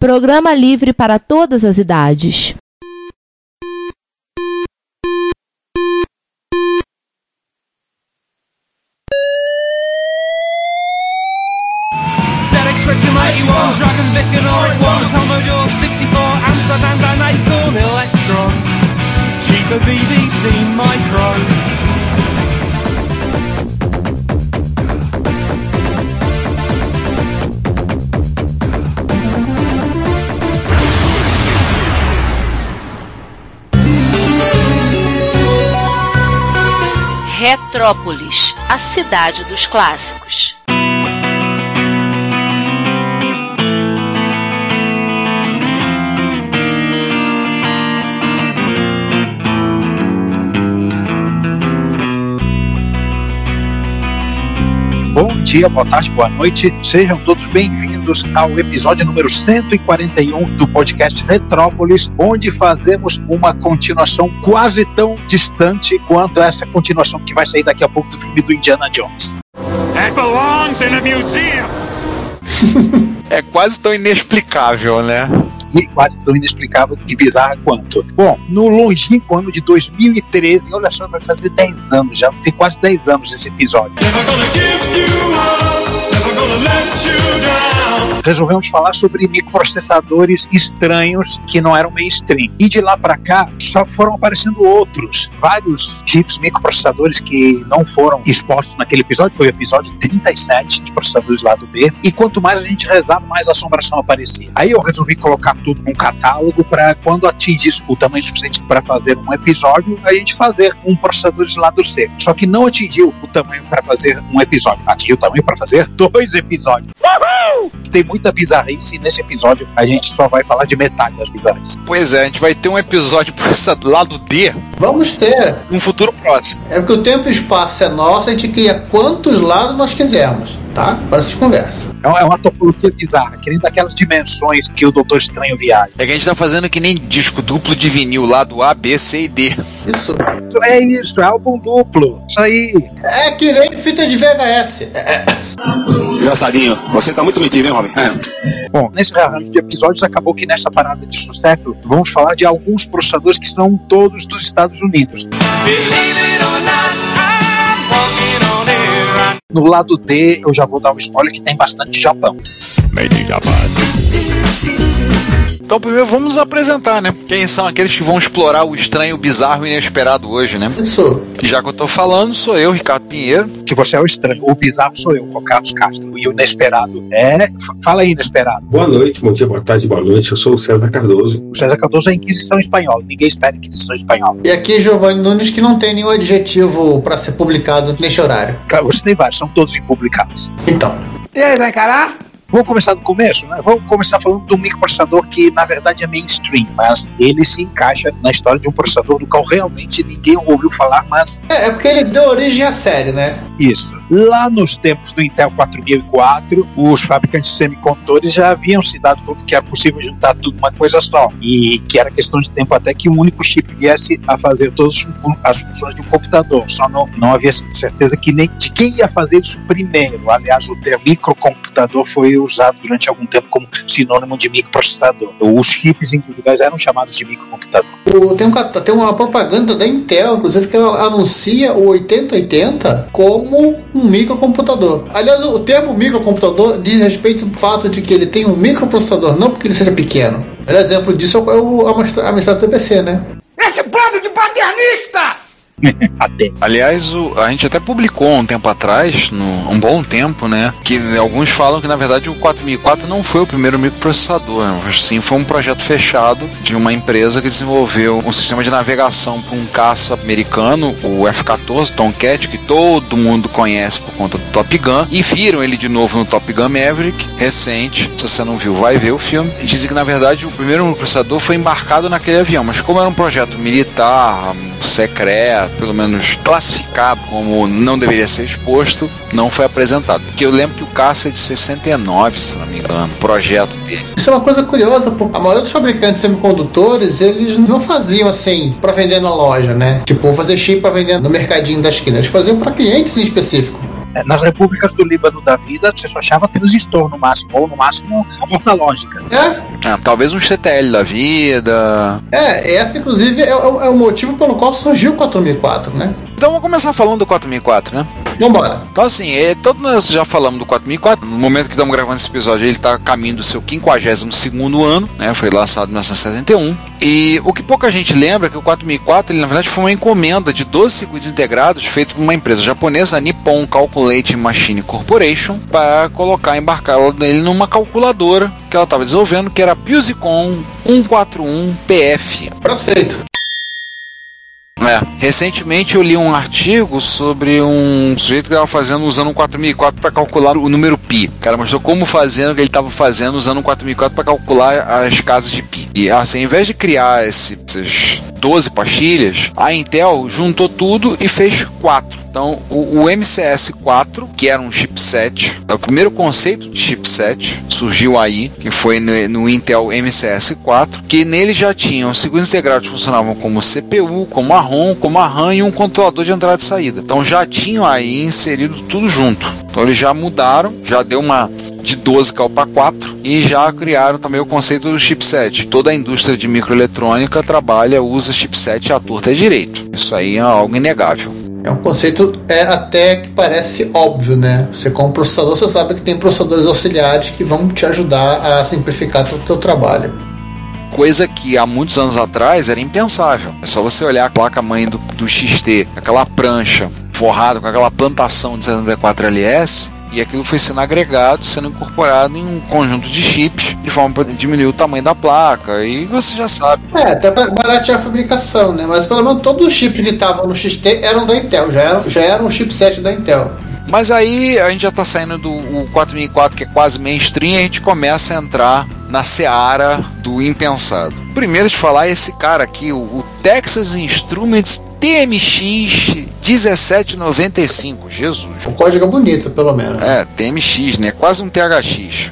Programa livre para todas as idades. Vic and Retrópolis, a cidade dos clássicos. Bom dia, boa tarde, boa noite. Sejam todos bem-vindos ao episódio número 141 do podcast Retrópolis, onde fazemos uma continuação quase tão distante quanto essa continuação que vai sair daqui a pouco do filme do Indiana Jones. That belongs in a museum. é quase tão inexplicável, né? E quase tão inexplicável e bizarra quanto. Bom, no longínquo ano de 2013, olha só, vai fazer 10 anos já, tem quase 10 anos esse episódio. Never gonna give you up, never gonna let you down resolvemos falar sobre microprocessadores estranhos que não eram mainstream. E de lá para cá só foram aparecendo outros, vários chips microprocessadores que não foram expostos naquele episódio, foi o episódio 37 de processadores lá do B. E quanto mais a gente rezava, mais assombração aparecia. Aí eu resolvi colocar tudo num catálogo para quando atingisse o tamanho suficiente para fazer um episódio, a gente fazer um processador de lado C. Só que não atingiu o tamanho para fazer um episódio, atingiu o tamanho para fazer dois episódios. Tem muita bizarrice e nesse episódio a gente só vai falar de metade das bizarrices. Pois é, a gente vai ter um episódio por esse lado D. Vamos ter. Um futuro próximo. É porque o tempo e o espaço é nosso, a gente cria quantos lados nós quisermos tá? Para se conversa. É, é uma topologia bizarra, que nem daquelas dimensões que o Doutor Estranho viaja. É que a gente tá fazendo que nem disco duplo de vinil lá do A, B, C e D. Isso. É isso, é álbum duplo. Isso aí. É que nem fita de VHS. É. Engraçadinho, você tá muito metido, hein, Robin? É. Bom, nesse rearranjo de episódios acabou que nessa parada de sucesso vamos falar de alguns processadores que são todos dos Estados Unidos. Believe No lado D, eu já vou dar um spoiler que tem bastante Japão. Made in Japan. Então, primeiro vamos nos apresentar, né? Quem são aqueles que vão explorar o estranho, bizarro e inesperado hoje, né? Isso. Já que eu tô falando, sou eu, Ricardo Pinheiro. Que você é o estranho. O bizarro sou eu, o Carlos Castro. E o inesperado é. Fala aí, inesperado. Boa noite, bom dia, boa tarde, boa noite. Eu sou o César Cardoso. O César Cardoso é Inquisição Espanhola. Ninguém espera Inquisição Espanhola. E aqui, Giovanni Nunes, que não tem nenhum adjetivo para ser publicado neste horário. Cara, você tem vários, são todos impublicados. Então. E aí, vai calar? Vamos começar do começo, né? Vamos começar falando do microprocessador que na verdade é mainstream, mas ele se encaixa na história de um processador do qual realmente ninguém ouviu falar, mas. É, é porque ele deu origem à série, né? Isso. Lá nos tempos do Intel 4004, os fabricantes de semicondutores já haviam se dado conta que era possível juntar tudo uma coisa só. E que era questão de tempo até que um único chip viesse a fazer todas as funções de um computador. Só não, não havia certeza que nem de quem ia fazer isso primeiro. Aliás, o termo microcomputador foi usado durante algum tempo como sinônimo de microprocessador. Os chips individuais eram chamados de microcomputador. Tem, um, tem uma propaganda da Intel, inclusive, que ela anuncia o 8080 como um microcomputador. Aliás, o termo microcomputador diz respeito ao fato de que ele tem um microprocessador, não porque ele seja pequeno. Um exemplo disso é o, a mestrado CPC, né? Esse bando de paternista! até. Aliás, o, a gente até publicou um tempo atrás, no, um bom tempo, né? Que alguns falam que na verdade o 4004 não foi o primeiro microprocessador, né? sim foi um projeto fechado de uma empresa que desenvolveu um sistema de navegação para um caça americano, o F-14 Tomcat, que todo mundo conhece por conta do Top Gun, e viram ele de novo no Top Gun Maverick, recente. Se você não viu, vai ver o filme. Dizem que na verdade o primeiro microprocessador foi embarcado naquele avião, mas como era um projeto militar, secreto, pelo menos classificado como não deveria ser exposto, não foi apresentado. Porque eu lembro que o caça é de 69, se não me engano, projeto dele. Isso é uma coisa curiosa, porque a maioria dos fabricantes de semicondutores, eles não faziam assim para vender na loja, né? Tipo, fazer chip para vender no mercadinho da esquina. Eles faziam para clientes em específico. É, Nas repúblicas do Líbano da vida, você só achava transistor no máximo, ou no máximo a porta lógica. É, É, talvez um CTL da vida. é, essa inclusive é, o- é o motivo pelo qual surgiu o 4004, né? Então vamos começar falando do 4004, né? Vambora. Então assim, é, todo nós já falamos do 4004. No momento que estamos gravando esse episódio, ele está a caminho do seu 52º ano, né? Foi lançado em 1971. E o que pouca gente lembra é que o 4004, ele na verdade foi uma encomenda de 12 circuitos integrados feito por uma empresa japonesa, a Nippon Calculating Machine Corporation, para colocar, embarcar ele numa calculadora que ela estava desenvolvendo, que era a Pusicom 141 PF. Prato feito. É, recentemente eu li um artigo sobre um sujeito que estava fazendo usando um 4004 para calcular o número pi. O cara mostrou como fazendo que ele estava fazendo usando um 4004 para calcular as casas de pi. E assim, ao invés de criar esse, esses 12 pastilhas, a Intel juntou tudo e fez quatro. Então, o, o MCS4, que era um chipset, é o primeiro conceito de chipset, surgiu aí, que foi no, no Intel MCS4, que nele já tinham circuitos integrados que funcionavam como CPU, como a ROM, como a RAM e um controlador de entrada e saída. Então já tinham aí inserido tudo junto. Então eles já mudaram, já deu uma de 12 caiu para 4 e já criaram também o conceito do chipset. Toda a indústria de microeletrônica trabalha, usa chipset à torta e direito. Isso aí é algo inegável. É um conceito é até que parece óbvio, né? Você com um processador, você sabe que tem processadores auxiliares que vão te ajudar a simplificar o teu trabalho. Coisa que há muitos anos atrás era impensável. É só você olhar a placa-mãe do, do XT, aquela prancha forrada com aquela plantação de 74LS, e aquilo foi sendo agregado, sendo incorporado em um conjunto de chips, de forma para diminuir o tamanho da placa, e você já sabe. É, até para baratear a fabricação, né? Mas pelo menos todos os chips que estavam no XT eram da Intel, já eram, já eram um chipset da Intel. Mas aí a gente já está saindo do o 4004, que é quase mainstream, e a gente começa a entrar na seara do impensado. Primeiro de falar é esse cara aqui, o, o Texas Instruments TMX 1795. Jesus. O código é bonito, pelo menos. É, TMX, né? Quase um THX.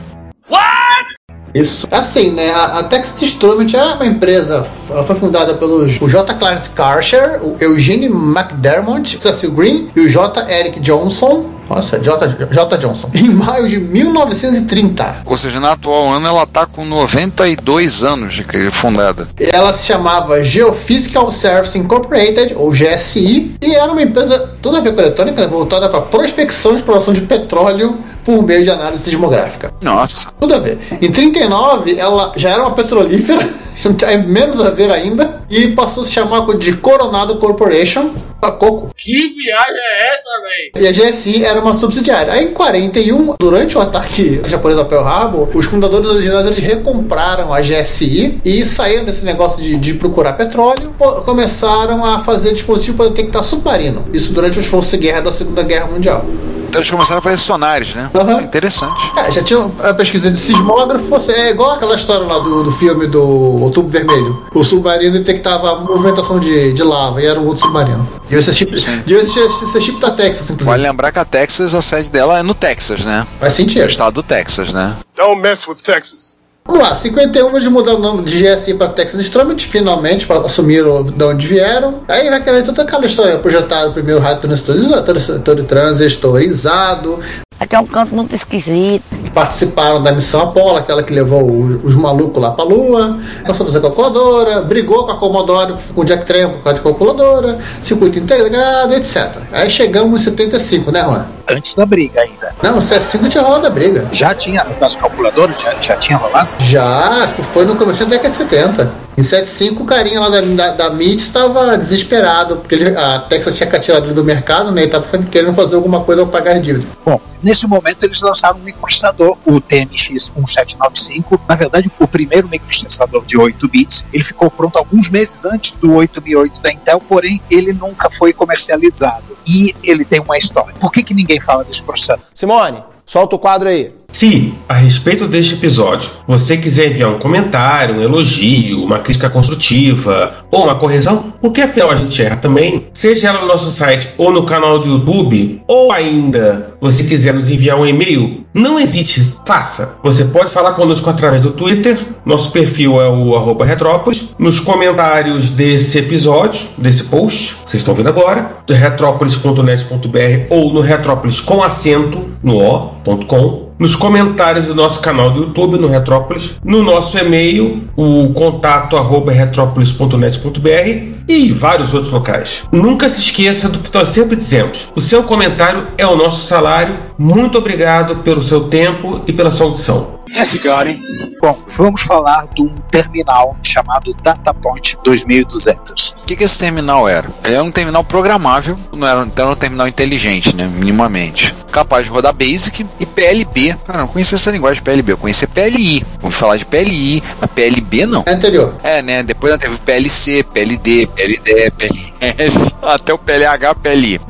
Isso. Assim, né? A, a Texas Instruments é uma empresa, ela foi fundada pelos o J. Clarence Karcher, o Eugene McDermott, Cecil Green e o J. Eric Johnson. Nossa, J. J. Johnson. Em maio de 1930. Ou seja, na atual ano ela tá com 92 anos de fundada. Ela se chamava Geophysical Service Incorporated, ou GSI, e era uma empresa toda a ver com eletrônica, voltada para prospecção e exploração de petróleo por meio de análise sismográfica. Nossa. Tudo a ver. Em 39, ela já era uma petrolífera, é menos a ver ainda, e passou a se chamar de Coronado Corporation, a Coco. Que viagem é essa, velho? E a GSI era uma subsidiária. Aí em 41, durante o ataque japonês ao Pearl Harbor, os fundadores originais eles recompraram a GSI e saíram desse negócio de, de procurar petróleo, começaram a fazer dispositivo para detectar submarino. Isso durante o esforço de guerra da Segunda Guerra Mundial. Então eles começaram a fazer sonares, né? Aham. Interessante. É, já tinha a pesquisa de sismógrafo, é igual aquela história lá do, do filme do Outubro Vermelho. O submarino detectava a movimentação de, de lava e era um outro submarino. Devia ser chip, devia ser, ser chip da Texas, inclusive. Vale lembrar que a Texas, a sede dela é no Texas, né? Faz sentido. No estado do Texas, né? Don't mess with Texas. Vamos lá, 51 eles mudaram o nome de GSI para Texas Instruments, finalmente, para assumiram de onde vieram. Aí vai cair toda aquela história, projetaram o primeiro rádio transistorizado, transitor- transistorizado, Aqui é um canto muito esquisito. participaram da missão Apollo, aquela que levou o- os malucos lá pra Lua, começou a fazer calculadora, brigou com a Commodore, com o Jack Tramp por causa de calculadora, circuito integrado, etc. Aí chegamos em 75, né, Juan? Antes da briga ainda. Não, 75 tinha rolado a briga. Já tinha, das calculadoras, já, já tinha rolado? Já, acho que foi no começo da década de 70. Em 75, o carinha lá da, da, da MIT estava desesperado, porque ele- a Texas tinha tirado ele do mercado, né? E estava querendo fazer alguma coisa para pagar as dívidas. Bom, nesse momento eles lançaram um microprocessador, o TMX 1795. Na verdade, o primeiro microprocessador de 8 bits. Ele ficou pronto alguns meses antes do 8008 da Intel, porém ele nunca foi comercializado. E ele tem uma história. Por que, que ninguém fala desse processador? Simone, solta o quadro aí. Se, a respeito deste episódio, você quiser enviar um comentário, um elogio, uma crítica construtiva ou uma correção, porque afinal a gente erra também, seja ela no nosso site ou no canal do YouTube, ou ainda você quiser nos enviar um e-mail, não hesite, faça. Você pode falar conosco através do Twitter, nosso perfil é o arroba Retrópolis, nos comentários desse episódio, desse post, vocês estão vendo agora, do retrópolis.net.br ou no retrópolis com acento no o.com nos comentários do nosso canal do YouTube, no Retrópolis, no nosso e-mail, o contato arroba retrópolis.net.br e vários outros locais. Nunca se esqueça do que nós sempre dizemos: o seu comentário é o nosso salário. Muito obrigado pelo seu tempo e pela sua audição. Esse cara, hein? Bom, vamos falar de um terminal chamado DataPoint 2200. O que, que esse terminal era? Ele era um terminal programável, não era, então era um terminal inteligente, né? Minimamente. Capaz de rodar BASIC e PLB. Cara, eu não conhecia essa linguagem de PLB, eu conhecia PLI. Vamos falar de PLI, mas PLB não. É anterior. É, né? Depois teve PLC, PLD, PLD, PLF, até o PLH, PLI.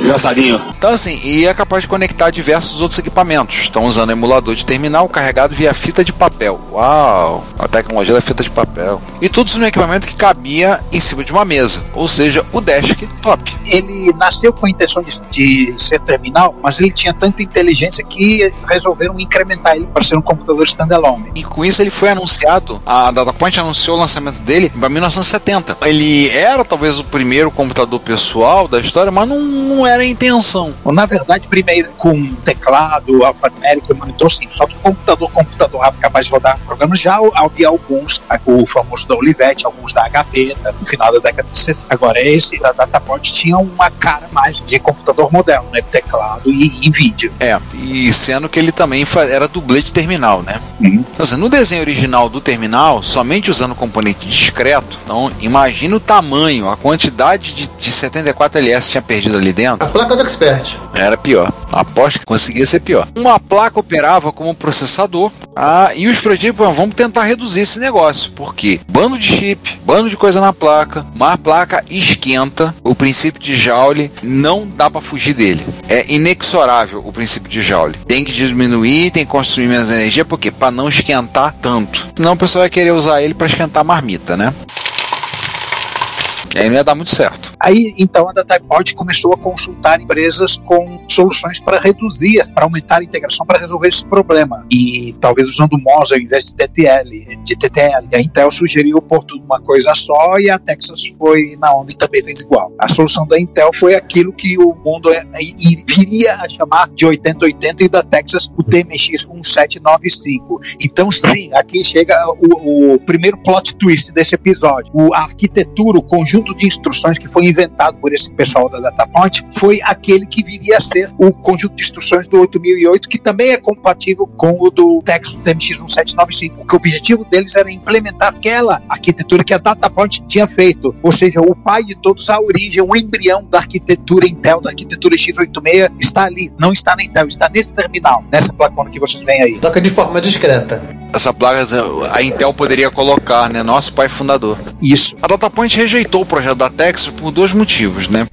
Engraçadinho. Então, assim, e é capaz de conectar diversos outros equipamentos. Estão usando emulador de terminal carregado via fita de papel. Uau! A tecnologia da fita de papel. E tudo isso no equipamento que cabia em cima de uma mesa, ou seja, o desktop. Ele nasceu com a intenção de, de ser terminal, mas ele tinha tanta inteligência que resolveram incrementar ele para ser um computador standalone. E com isso ele foi anunciado, a DataPoint anunciou o lançamento dele em 1970. Ele era talvez o primeiro computador pessoal da história, mas não, não era a intenção. Na verdade, primeiro com teclado, alfanumérico monitor sim, só que computador, computador rápido capaz de rodar programas já havia alguns, o famoso da Olivetti, alguns da HP, no final da década de 60. Agora esse da DataPoint tinha uma cara mais de computador moderno, né, teclado e, e vídeo. É, e sendo que ele também era dublê de terminal, né? Uhum. Então, assim, no desenho original do terminal, somente usando componente discreto, então imagina o tamanho, a quantidade de, de 74LS tinha perdido ali dentro. A placa do Expert. Era pior. Aposto que conseguia ser pior. Uma placa operava como processador ah, e os projetos vamos tentar reduzir esse negócio. Porque bando de chip, bando de coisa na placa, mas a placa esquenta. O princípio de Joule não dá para fugir dele. É inexorável o princípio de Joule. Tem que diminuir, tem que construir menos energia, porque para não esquentar tanto. Senão o pessoal vai querer usar ele para esquentar marmita, né? E aí não ia dar muito certo. Aí, então, a DataPoint começou a consultar empresas com soluções para reduzir, para aumentar a integração, para resolver esse problema. E talvez usando MOS ao invés de TTL, de TTL. A Intel sugeriu pôr tudo uma coisa só e a Texas foi na onda e também fez igual. A solução da Intel foi aquilo que o mundo viria a chamar de 8080 e da Texas o TMX 1795. Então, sim, aqui chega o, o primeiro plot twist desse episódio. O, a arquitetura, o conjunto de instruções que foi inventado por esse pessoal da DataPoint foi aquele que viria a ser o conjunto de instruções do 8008, que também é compatível com o do Texas TMX 1795. Porque o objetivo deles era implementar aquela arquitetura que a DataPoint tinha feito, ou seja, o pai de todos, a origem, o embrião da arquitetura Intel, da arquitetura x86, está ali, não está na Intel, está nesse terminal, nessa placona que vocês veem aí. Toca de forma discreta. Essa placa a Intel poderia colocar, né? Nosso pai fundador. Isso. A DataPoint rejeitou o projeto da Texas por dois motivos, né?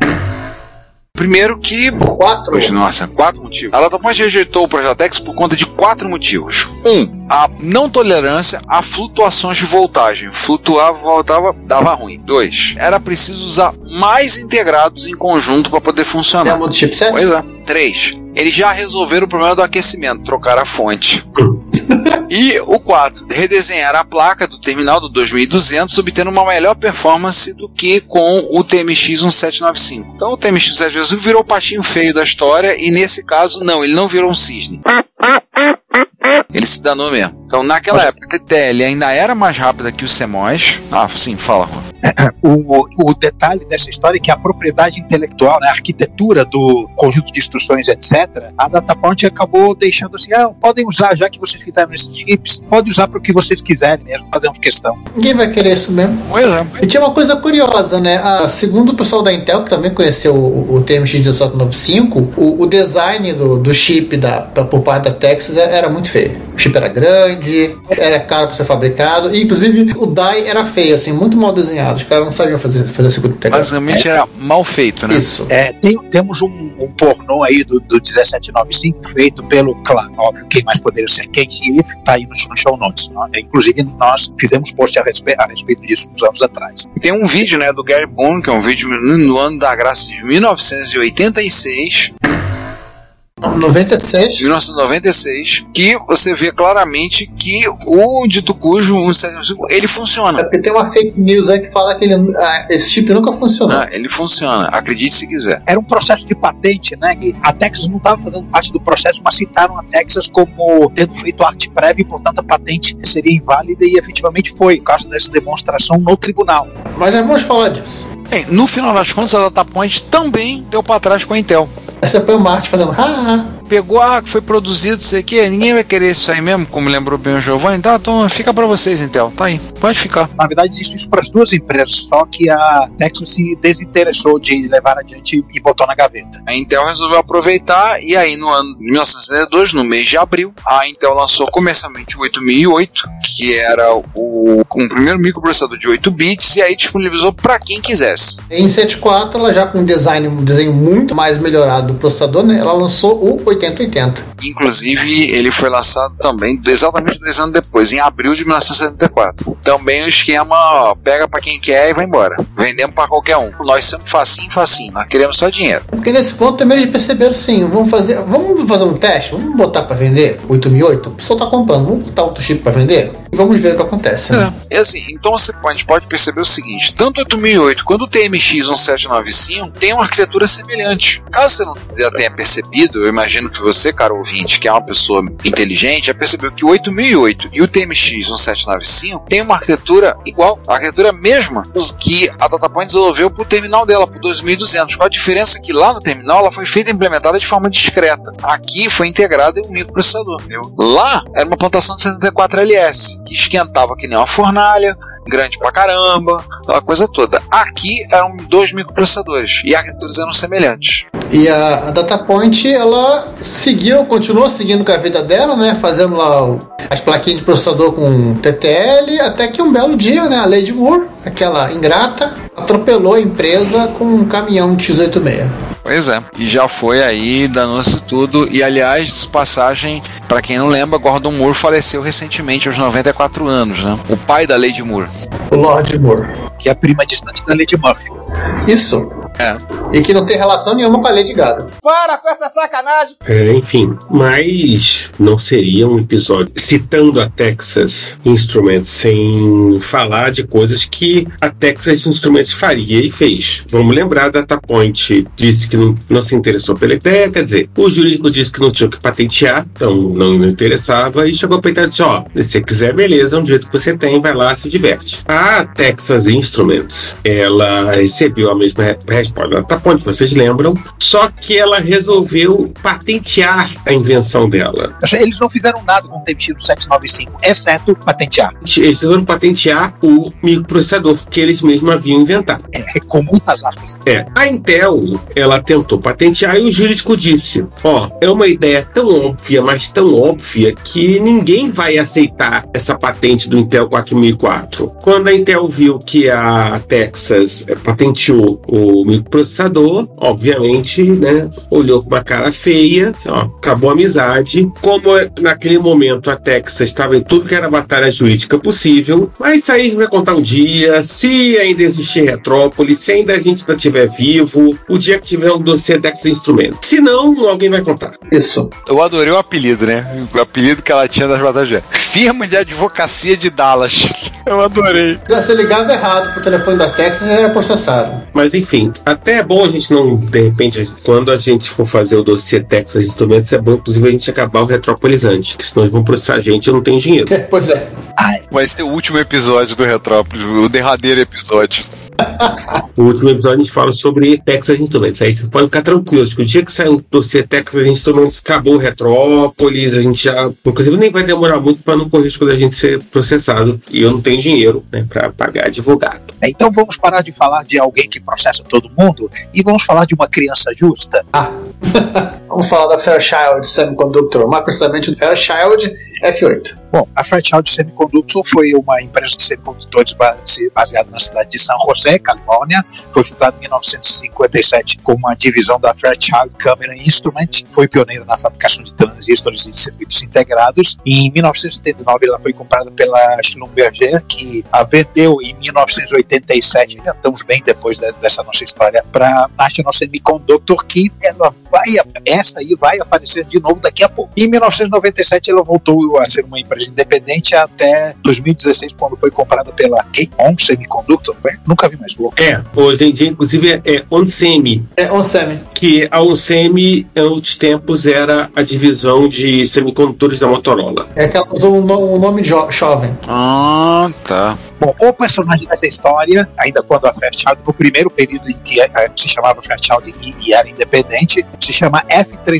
Primeiro que. Quatro. Poxa, nossa, quatro motivos. A DataPoint rejeitou o projeto Tex por conta de quatro motivos. Um, a não tolerância a flutuações de voltagem. Flutuava, voltava, dava ruim. Dois, era preciso usar mais integrados em conjunto para poder funcionar. Demo do chipset? Pois é. Três, eles já resolveram o problema do aquecimento, trocar a fonte. E o 4, redesenhar a placa do terminal do 2200, obtendo uma melhor performance do que com o TMX 1795. Então o TMX 1795 virou o patinho feio da história e nesse caso não, ele não virou um cisne. Ele se danou mesmo. Então, naquela época, a TTL ainda era mais rápida que o CMOS. Ah, sim, fala, Juan. O, o, detalhe dessa história é que a propriedade intelectual, né, a arquitetura do conjunto de instruções, etc., a DataPoint acabou deixando assim: ah, podem usar, já que vocês fizeram esses chips, pode usar para o que vocês quiserem mesmo, fazemos questão. Ninguém vai querer isso mesmo. Pois é. E tinha uma coisa curiosa, né? A, segundo o pessoal da Intel, que também conheceu o, o TMX 1795, o, o design do, do chip da, da, por parte da Texas era muito feio. O chip era grande, era caro para ser fabricado, e inclusive o die era feio, assim, muito mal desenhado. Os caras não sabiam fazer, fazer a segunda integração. Basicamente era mal feito, né? Isso. É, tem- temos um, um pornô aí do, do 1795 feito pelo, claro, óbvio, quem mais poderia ser Ken If, tá aí nos, nos show notes. Não? Inclusive, nós fizemos post a, respe- a respeito disso uns anos atrás. Tem um vídeo, né, do Gary Boone, que é um vídeo no ano da graça de 1986, 96. 1996, que você vê claramente que o dito cujo 175, ele É funciona. porque tem uma fake news aí que fala que ele, ah, esse chip nunca funcionou. Ah, ele funciona, acredite se quiser. Era um processo de patente, né? Gui? A Texas não estava fazendo parte do processo, mas citaram a Texas como tendo feito arte prévia e, portanto, a patente seria inválida e efetivamente foi, por causa dessa demonstração no tribunal. Mas já vamos falar disso. Bem, no final das contas, a DataPoint também deu pra trás com a Intel. Aí você põe o Marte fazendo. Ah, 啊 Pegou, ah, que foi produzido, sei o que, ninguém vai querer isso aí mesmo, como lembrou bem o Giovanni. Tá, então fica pra vocês, Intel. Tá aí, pode ficar. Na verdade, existe isso para as duas empresas, só que a Texas se desinteressou de levar adiante e botou na gaveta. A Intel resolveu aproveitar e aí no ano de 1972, no mês de abril, a Intel lançou comercialmente o 8008, que era o um primeiro microprocessador de 8 bits e aí disponibilizou para quem quisesse. em 74, ela já com um design, um desenho muito mais melhorado do processador, né? Ela lançou o 8080. Inclusive, ele foi lançado também exatamente dois anos depois, em abril de 1974. Também o esquema ó, pega para quem quer e vai embora. Vendemos para qualquer um. Nós somos facinho, facinho. Nós queremos só dinheiro. Porque nesse ponto também eles perceberam sim, vamos fazer, vamos fazer um teste, vamos botar para vender 8008, o pessoal tá comprando, vamos botar outro chip para vender e vamos ver o que acontece. Né? É assim, então você pode, pode perceber o seguinte: tanto o 8008 quanto o TMX 1795 tem uma arquitetura semelhante. Caso você não já tenha percebido, eu imagino que você, cara ouvinte, que é uma pessoa inteligente, já percebeu que o 8008 e o TMX 1795 tem uma arquitetura igual, a arquitetura mesma que a DataPoint desenvolveu para o terminal dela, para o 2200. Com a diferença que lá no terminal ela foi feita e implementada de forma discreta. Aqui foi integrada em um microprocessador. Entendeu? Lá era uma plantação de 74LS, que esquentava que nem uma fornalha, grande pra caramba, aquela coisa toda. Aqui eram dois microprocessadores e arquiteturas eram semelhantes. E a, a DataPoint, ela seguiu, continuou seguindo com a vida dela, né? Fazendo lá o- as plaquinhas de processador com TTL, até que um belo dia, né? A Lady Moore, aquela ingrata, atropelou a empresa com um caminhão de X86. Pois é, e já foi aí, danou-se tudo. E aliás, de passagem, pra quem não lembra, Gordon Moore faleceu recentemente aos 94 anos, né? O pai da Lady Moore. O Lord Moore. Que é a prima distante da Lady Murphy. Isso. É. E que não tem relação nenhuma com a Lady Gaga. Para com essa sacanagem! É, enfim, mas não seria um episódio citando a Texas Instruments sem falar de coisas que a Texas Instruments faria e fez. Vamos lembrar, a DataPoint disse que não, não se interessou pela ideia, quer dizer, o jurídico disse que não tinha o que patentear, então não, não interessava, e chegou para e disse: ó, se você quiser, beleza, é um jeito que você tem, vai lá, se diverte. A Texas Instruments, ela recebeu a mesma re- resposta da DataPoint, vocês lembram, só que ela resolveu patentear a invenção dela. Eles não fizeram nada com o TMX do 795, exceto patentear. Eles resolveram patentear o microprocessador que eles mesmos haviam inventado. É, com muitas aspas. É, a Intel, ela tentou patentear e o jurídico disse: ó, é uma ideia tão óbvia, mas tão óbvia que ninguém vai aceitar essa patente do Intel 4004. Quando a Intel viu que a Texas patenteou o microprocessador, obviamente, né, olhou com uma cara feia, ó, acabou a amizade. Como eh, naquele momento a Texas estava em tudo que era batalha jurídica possível, mas isso aí a gente vai contar um dia, se ainda existir Retrópolis, se ainda a gente ainda estiver vivo, o dia que tiver um dossiê Texas Instruments. Se não, alguém vai contar. Isso. Eu adorei o apelido, né? O apelido que ela tinha das batalhas. Firma de Advocacia de Dallas. Eu adorei. Se ligado errado pro telefone da Texas, é processado. Mas enfim, até é bom a gente não, de repente, quando a gente for fazer o dossiê Texas Instrumentos, é bom inclusive a gente acabar o Retrópolis antes, que senão eles vão processar a gente e eu não tenho dinheiro. pois é. Vai ser o último episódio do Retrópolis, o derradeiro episódio. O último episódio a gente fala sobre Texas Instruments. Aí você pode ficar tranquilo, que o dia que sair um dossiê Texas Instruments, acabou o Retrópolis, a gente já. Inclusive nem vai demorar muito para não correr risco da gente ser processado. E eu não tenho dinheiro né, para pagar advogado. Então vamos parar de falar de alguém que processa todo mundo e vamos falar de uma criança justa. Ah. Vamos falar da Fairchild Semiconductor, mais precisamente do Fairchild F8. Bom, a Fairchild Semiconductor foi uma empresa de semicondutores base- baseada na cidade de San José, Califórnia. Foi fundada em 1957 como uma divisão da Fairchild Camera Instrument. Foi pioneira na fabricação de transistores e de circuitos integrados. Em 1979 ela foi comprada pela Schlumberger, que a vendeu em 1987, já estamos bem depois de- dessa nossa história, para National Semiconductor, que ela vai, essa aí vai aparecer de novo daqui a pouco. Em 1997 ela voltou a ser uma empresa independente até 2016, quando foi comprada pela K-On Semiconductor. né? Nunca vi mais louco. É, hoje em dia, inclusive, é Onsemi. É Onsemi. Que a Onsemi, em outros tempos, era a divisão de semicondutores da Motorola. É que ela usou um, no- um nome jo- jovem. Ah, tá. Bom, o personagem dessa história, ainda quando a Fairchild, no primeiro período em que eh, se chamava Fairchild e, e era independente, se chama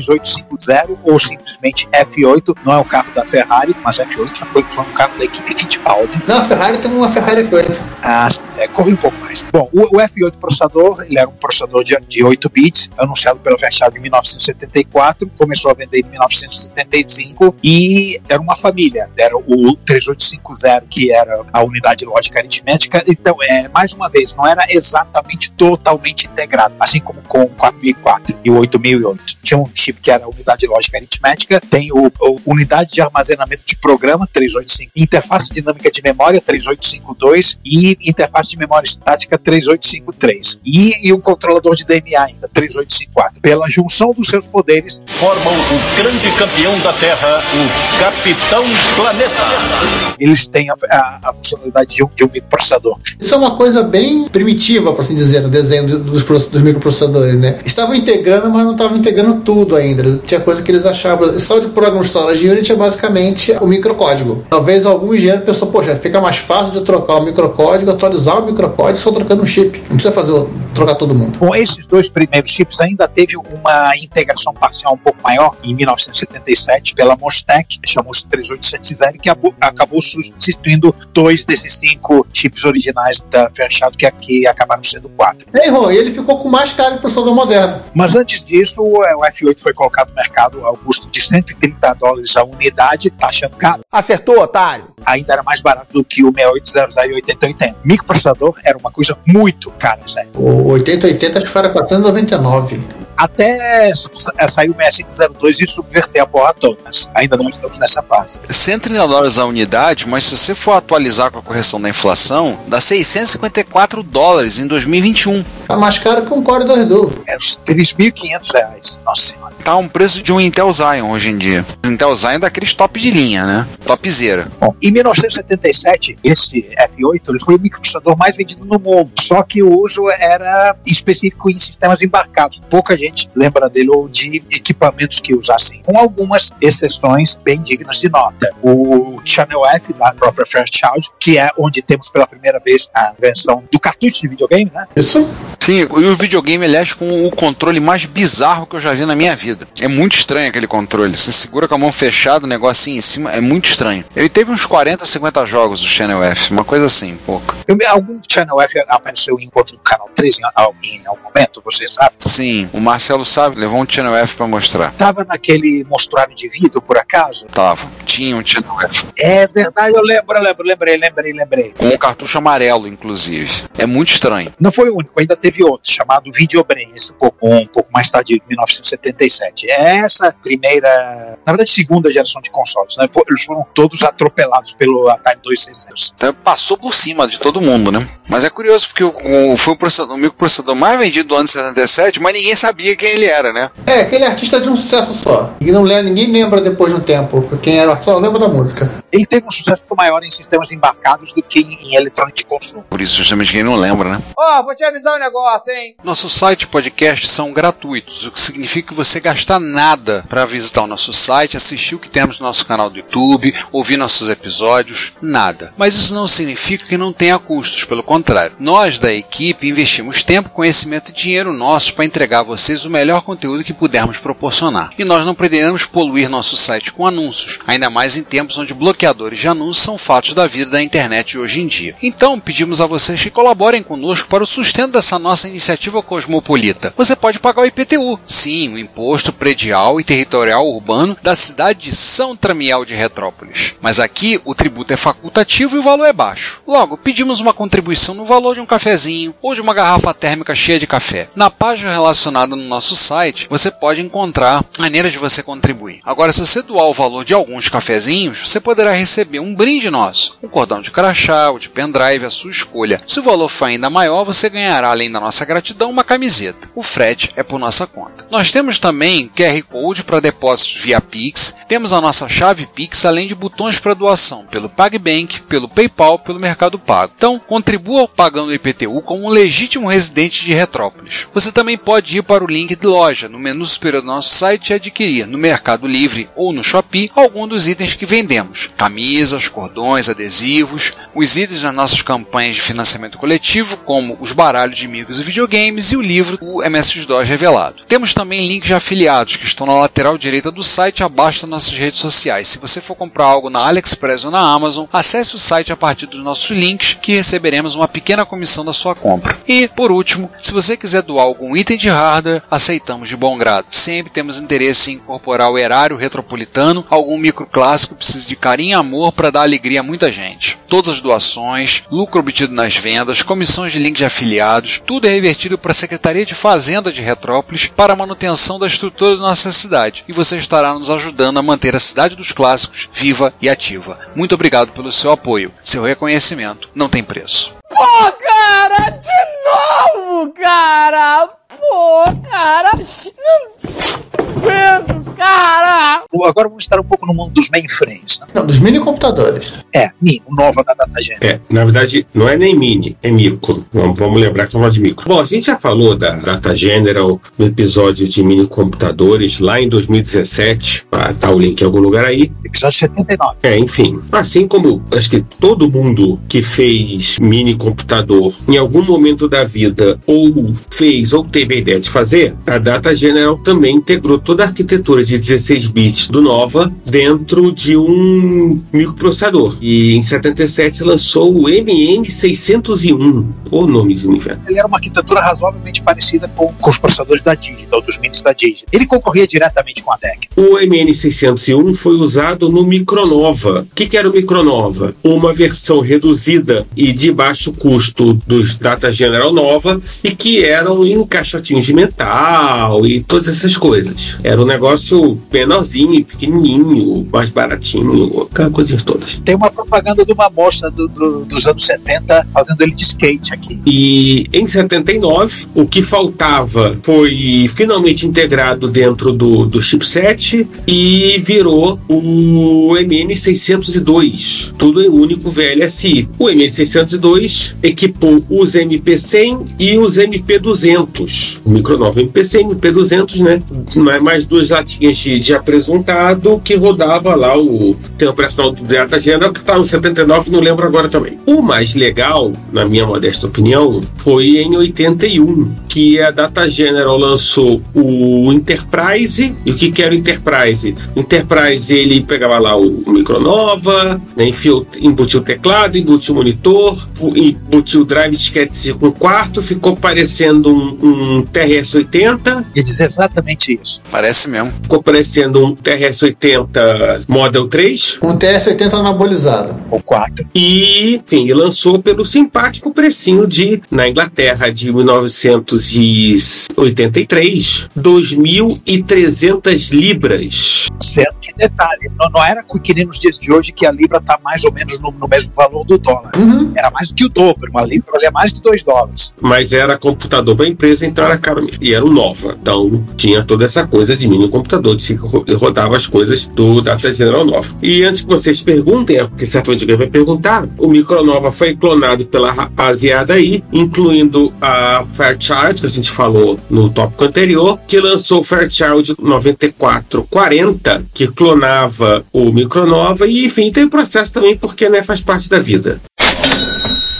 F3850 ou simplesmente F8. Não é o carro da Ferrari, mas F8 foi, foi um carro da equipe Fittipaldi. Na Ferrari tem uma Ferrari F8. Ah, é, corre um pouco mais. Bom, o, o F8 processador, ele era um processador de, de 8 bits, anunciado pela Fairchild em 1974, começou a vender em 1975 e era uma família. Era o 3850, que era a unidade lógica aritmética. Então, é, mais uma vez, não era exatamente totalmente integrado, assim como com o 4004 e o 8008. Tinha um chip que era a unidade lógica aritmética, tem o, o unidade de armazenamento de programa 385, interface dinâmica de memória 3852 e interface de memória estática 3853 e, e um controlador de DNA ainda 3854. Pela junção dos seus poderes, Formam o grande campeão da Terra, o Capitão Planeta. eles têm a, a- a funcionalidade de um, de um microprocessador. Isso é uma coisa bem primitiva, por assim dizer, no desenho do- dos, dos microprocessadores, né? Estavam integrando, mas não estavam integrando tudo ainda. Tinha coisa que eles achavam. Tal de Program Storage Unit é basicamente o microcódigo. Talvez algum engenheiro pensou, poxa, fica mais fácil de trocar o microcódigo, atualizar o microcódigo só trocando um chip. Não precisa fazer o- trocar todo mundo. Com esses dois primeiros chips ainda teve uma integração parcial um pouco maior em 1977 pela Mostec, chamou-se 3870, que abo- acabou substituindo dois desses cinco chips originais da Fairchild, que aqui acabaram sendo quatro. Ei, Ron, e ele ficou com mais cara de processador moderno. Mas antes disso, o F8 foi colocado no mercado ao custo de 130 dólares a unidade, tá achando caro. Acertou, otário. Ainda era mais barato do que o 6800 e 8080. Microprocessador era uma coisa muito cara, sério. O 8080 acho que foi era 499. Até sa- sair o 6502 e subverter a porra toda. Mas ainda não estamos nessa fase. 130 dólares a unidade, mas se você for atualizar com a correção da inflação, dá 654 dólares em 2021. Tá mais caro que um Core 2 Duo. É uns 3.500 reais. Nossa senhora. Tá um preço de um Intel Zion hoje em dia. Intel Zion é daqueles top de linha, né? Topzera. Bom, em 1977, esse F8 ele foi o microprocessador mais vendido no mundo. Só que o uso era específico em sistemas embarcados. Pouca gente lembra dele ou de equipamentos que usassem, com algumas exceções bem dignas de nota. O Channel F da própria Fairchild, que é onde temos pela primeira vez a invenção do cartucho de videogame, né? Isso? Sim, e o videogame, aliás, com o controle mais bizarro que eu já vi na minha vida. É muito estranho aquele controle. Você segura com a mão fechada, o negocinho em cima, é muito estranho. Ele teve uns 40, 50 jogos, o Channel F, uma coisa assim, pouco. Eu, algum Channel F apareceu em outro canal 3 em, em algum momento, você sabe? Sim, o Marcelo sabe, levou um Channel F pra mostrar. Tava naquele mostruário de vidro, por acaso? Tava, tinha um Channel F. É verdade, eu lembro, eu lembro, lembrei, lembrei, lembrei. Com um cartucho amarelo, inclusive. É muito estranho. Não foi o único, ainda teve outro, chamado Videobrain, esse um pouco, um pouco mais tardio, 1977. É essa primeira, na verdade, segunda geração de consoles, né? Eles foram todos atropelados pelo Atari 2600. Então, passou por cima de todo mundo, né? Mas é curioso porque foi o, processador, o microprocessador mais vendido do ano de 77, mas ninguém sabia quem ele era, né? É, aquele artista de um sucesso só. E não lembra, ninguém lembra depois de um tempo. Quem era só lembra da música. Ele teve um sucesso maior em sistemas embarcados do que em, eletrônica de consumo. Por isso, justamente, quem não lembra, né? Ó, vou te avisar um negócio, hein? Nosso site e podcast são gratuitos, o que significa que você gasta nada para visitar o nosso site, assistir o que temos no nosso canal do YouTube, ouvir nossos episódios, nada. Mas isso não significa que não tenha custos, pelo contrário. Nós da equipe investimos tempo, conhecimento e dinheiro nosso para entregar a vocês o melhor conteúdo que pudermos proporcionar. E nós não pretendemos poluir nosso site com anúncios, ainda mais em tempos onde bloqueadores de anúncios são fatos da vida da internet hoje em dia. Então, pedimos a vocês que colaborem conosco para o sustento dessa nossa nossa iniciativa cosmopolita. Você pode pagar o IPTU, sim, o Imposto Predial e Territorial Urbano da cidade de São Tramiel de Retrópolis. Mas aqui o tributo é facultativo e o valor é baixo. Logo, pedimos uma contribuição no valor de um cafezinho ou de uma garrafa térmica cheia de café. Na página relacionada no nosso site, você pode encontrar maneiras de você contribuir. Agora, se você doar o valor de alguns cafezinhos, você poderá receber um brinde nosso, um cordão de crachá ou de pendrive, a sua escolha. Se o valor for ainda maior, você ganhará, além da nossa gratidão, uma camiseta. O frete é por nossa conta. Nós temos também QR Code para depósitos via Pix, temos a nossa chave Pix, além de botões para doação pelo PagBank, pelo PayPal, pelo Mercado Pago. Então, contribua pagando o IPTU como um legítimo residente de Retrópolis. Você também pode ir para o link de loja no menu superior do nosso site e adquirir no Mercado Livre ou no Shopee algum dos itens que vendemos: camisas, cordões, adesivos, os itens das nossas campanhas de financiamento coletivo, como os baralhos de amigos e videogames e o livro O MS-DOS Revelado. Temos também links de afiliados que estão na lateral direita do site abaixo das nossas redes sociais. Se você for comprar algo na AliExpress ou na Amazon, acesse o site a partir dos nossos links que receberemos uma pequena comissão da sua compra. E, por último, se você quiser doar algum item de hardware, aceitamos de bom grado. Sempre temos interesse em incorporar o erário retropolitano, algum microclássico precisa de carinho e amor para dar alegria a muita gente. Todas as doações, lucro obtido nas vendas, comissões de link de afiliados, tudo é revertido para a Secretaria de Fazenda de Retrópolis para a manutenção da estrutura da nossa cidade. E você estará nos ajudando a manter a cidade dos clássicos viva e ativa. Muito obrigado pelo seu apoio. Seu reconhecimento não tem preço. Pô, cara, de novo, cara! Pô, cara! Agora vamos estar um pouco no mundo dos mainframes. Né? Não, dos mini computadores. É, mini, o nova da DataGen. É, na verdade, não é nem mini, é micro. Vamos, vamos lembrar que estamos de micro. Bom, a gente já falou da Data General no episódio de mini computadores lá em 2017. Ah, tá o link em algum lugar aí. Episódio 79. É, enfim. Assim como acho que todo mundo que fez mini computador em algum momento da vida ou fez ou teve a ideia de fazer, a Data General também integrou toda a arquitetura de 16 bits do Nova dentro de um microprocessador. E em 77 lançou o MM601, o nomezinho inferno. Ele era uma arquitetura razoavelmente parecida com, com os processadores da Digital, dos minis da Digital. Ele concorria diretamente com a DEC. O MN601 foi usado no Micronova. O que, que era o Micronova? Uma versão reduzida e de baixo custo dos Data General Nova e que eram em caixotinhos de metal e todas essas coisas. Era um negócio menorzinho, pequenininho, mais baratinho, aquelas coisinhas todas. Tem uma propaganda de uma moça do- do- dos anos 70 fazendo ele de skate aqui. E em 79, o que faltava foi finalmente integrado dentro do, do chipset e virou o MN602, tudo em único VLSI. O MN602 equipou os MP100 e os MP200. O Micronova MP100 e MP200, né? Mais- Mais duas latinhas de, de que rodava lá o sistema operacional do Data General, que está no 79, não lembro agora também. O mais legal, na minha modesta opinião, foi em 81, que a Data General lançou o Enterprise. E o que, que era o Enterprise? O Enterprise ele pegava lá o Micronova, né, enfiou, embutiu o teclado, embutiu o monitor, embutiu o drive disquete 5 quarto, ficou parecendo um, um TRS-80. Ia dizer exatamente isso. Parece mesmo. Ficou parecendo um TRS-80 Model 3. Um TS-80 anabolizado. Ou 4. E, enfim, lançou pelo simpático precinho de, na Inglaterra, de 1983, 2.300 libras. Sendo que, detalhe, não, não era que nem nos dias de hoje que a Libra está mais ou menos no, no mesmo valor do dólar. Era mais do que o dobro. Uma Libra valia mais de 2 dólares. Mas era computador para empresa, então era caro mesmo. E era o Nova. Então tinha toda essa coisa de mini computador, de que rodava as coisas do Data General Nova. E antes que vocês perguntem, é porque certamente alguém vai perguntar, o Micronova foi clonado pela rapaziada aí, incluindo a Fairchild, que a gente falou no tópico anterior, que lançou o Fairchild 9440, que clonava o Micronova, e enfim, tem processo também, porque né, faz parte da vida.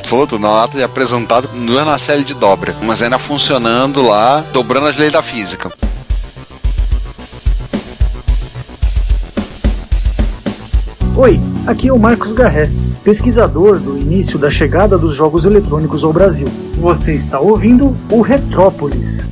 todo na lata de apresentado não é na série de dobra, mas é ainda funcionando lá, dobrando as leis da física. Oi, aqui é o Marcos Garré, pesquisador do início da chegada dos jogos eletrônicos ao Brasil. Você está ouvindo o Retrópolis.